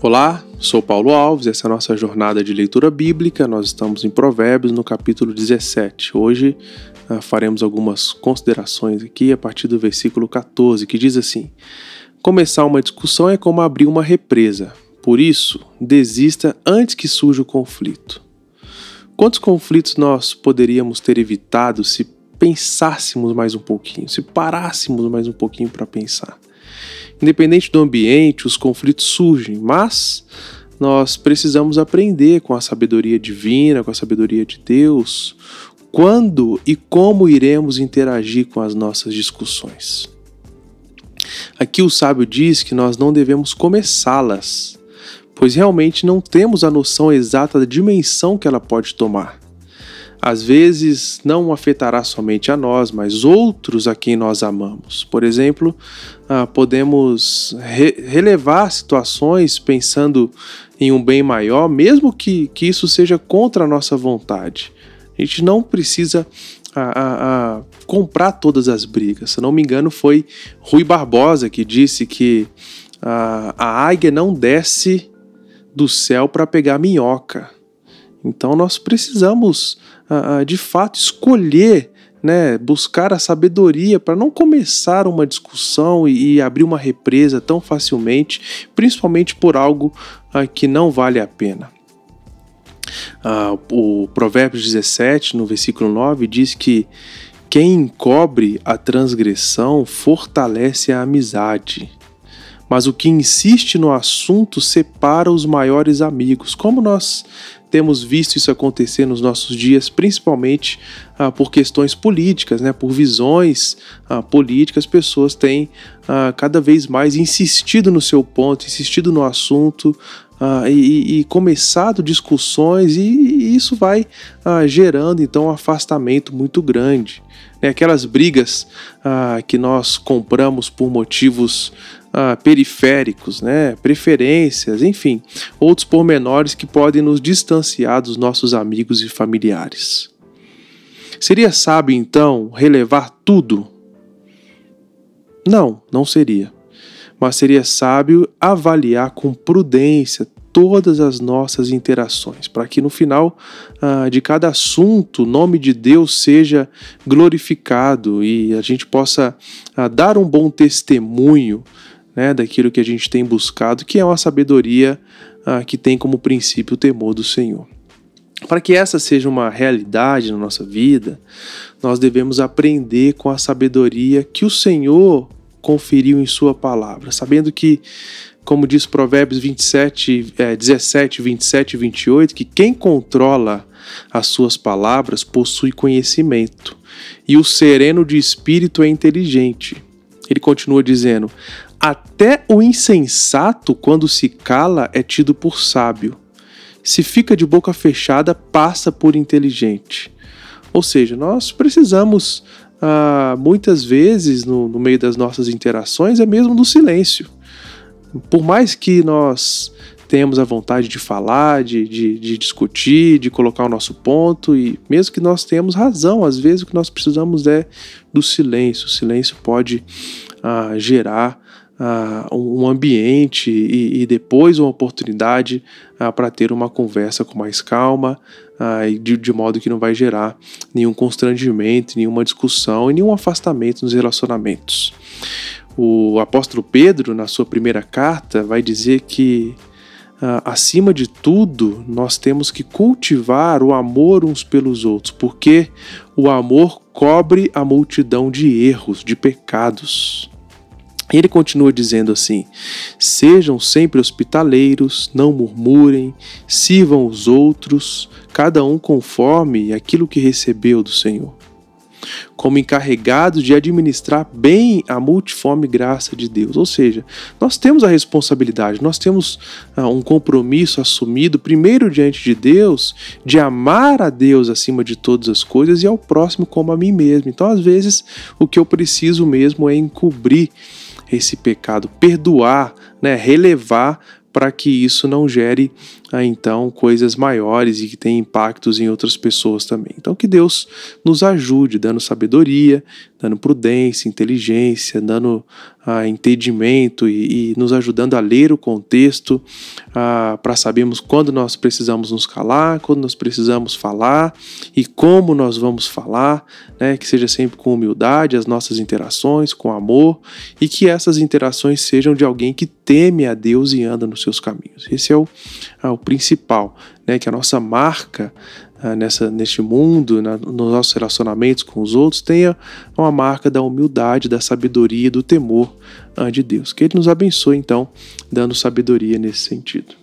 Olá, sou Paulo Alves, essa é a nossa jornada de leitura bíblica. Nós estamos em Provérbios no capítulo 17. Hoje uh, faremos algumas considerações aqui a partir do versículo 14, que diz assim: Começar uma discussão é como abrir uma represa. Por isso, desista antes que surja o conflito. Quantos conflitos nós poderíamos ter evitado se pensássemos mais um pouquinho, se parássemos mais um pouquinho para pensar? Independente do ambiente, os conflitos surgem, mas nós precisamos aprender com a sabedoria divina, com a sabedoria de Deus, quando e como iremos interagir com as nossas discussões. Aqui o sábio diz que nós não devemos começá-las, pois realmente não temos a noção exata da dimensão que ela pode tomar às vezes não afetará somente a nós, mas outros a quem nós amamos. Por exemplo, ah, podemos re relevar situações pensando em um bem maior, mesmo que, que isso seja contra a nossa vontade. A gente não precisa a, a, a comprar todas as brigas. Se não me engano, foi Rui Barbosa que disse que a, a águia não desce do céu para pegar minhoca. Então nós precisamos de fato escolher, né, buscar a sabedoria para não começar uma discussão e, abrir uma represa tão facilmente, principalmente por algo que não vale a pena. o Provérbios 17, no versículo 9, diz que quem encobre a transgressão fortalece a amizade mas o que insiste no assunto separa os maiores amigos. Como nós temos visto isso acontecer nos nossos dias, principalmente ah, por questões políticas, né, por visões ah, políticas, pessoas têm ah, cada vez mais insistido no seu ponto, insistido no assunto. Ah, e, e, começado discussões, e, e isso vai ah, gerando então um afastamento muito grande. Né? Aquelas brigas ah, que nós compramos por motivos ah, periféricos, né, preferências, enfim, outros pormenores que podem nos distanciar dos nossos amigos e familiares. Seria sábio, então, relevar tudo? Não, não seria. Mas seria sábio avaliar com prudência todas as nossas interações, para que no final ah, de cada assunto o nome de Deus seja glorificado e a gente possa ah, dar um bom testemunho né, daquilo que a gente tem buscado, que é uma sabedoria ah, que tem como princípio o temor do Senhor. Para que essa seja uma realidade na nossa vida, nós devemos aprender com a sabedoria que o Senhor conferiu em Sua palavra, sabendo que, como diz Provérbios 27, é, 17, 27 e 28, que quem controla as suas palavras possui conhecimento, e o sereno de espírito é inteligente. Ele continua dizendo: até o insensato, quando se cala, é tido por sábio. Se fica de boca fechada, passa por inteligente. Ou seja, nós precisamos, ah, muitas vezes, no, no meio das nossas interações, é mesmo do silêncio. Por mais que nós tenhamos a vontade de falar, de, de, de, discutir, de colocar o nosso ponto, e mesmo que nós tenhamos razão, às vezes o que nós precisamos é do silêncio. O silêncio pode ah, gerar uh, um ambiente e, e, depois uma oportunidade uh, para ter uma conversa com mais calma, uh, de, de, modo que não vai gerar nenhum constrangimento, nenhuma discussão e nenhum afastamento nos relacionamentos. O apóstolo Pedro, na sua primeira carta, vai dizer que acima de tudo, nós temos que cultivar o amor uns pelos outros, porque o amor cobre a multidão de erros, de pecados. Ele continua dizendo assim: Sejam sempre hospitaleiros, não murmurem, sirvam os outros, cada um conforme aquilo que recebeu do Senhor, como encarregados de administrar bem a multiforme graça de Deus. Ou seja, nós temos a responsabilidade, nós temos ah, um compromisso assumido, primeiro diante de Deus, de amar a Deus acima de todas as coisas e ao próximo como a mim mesmo. Então, às vezes, o que eu preciso mesmo é encobrir esse pecado, perdoar, né, relevar para que isso não gere ah, então coisas maiores e que tenham impactos em outras pessoas também. Então que Deus nos ajude, dando sabedoria, dando prudência, inteligência, dando ah, entendimento e, e, nos ajudando a ler o contexto para sabermos quando nós precisamos nos calar, quando nós precisamos falar e como nós vamos falar, né? que seja sempre com humildade as nossas interações, com amor e que essas interações sejam de alguém que teme a Deus e anda nos seus caminhos. Esse é o, é o principal, né? que a nossa marca ah, nessa, neste mundo, na, nos nossos relacionamentos com os outros, tenha uma marca da humildade, da sabedoria, do temor uh, de Deus. Que Ele nos abençoe, então, dando sabedoria nesse sentido.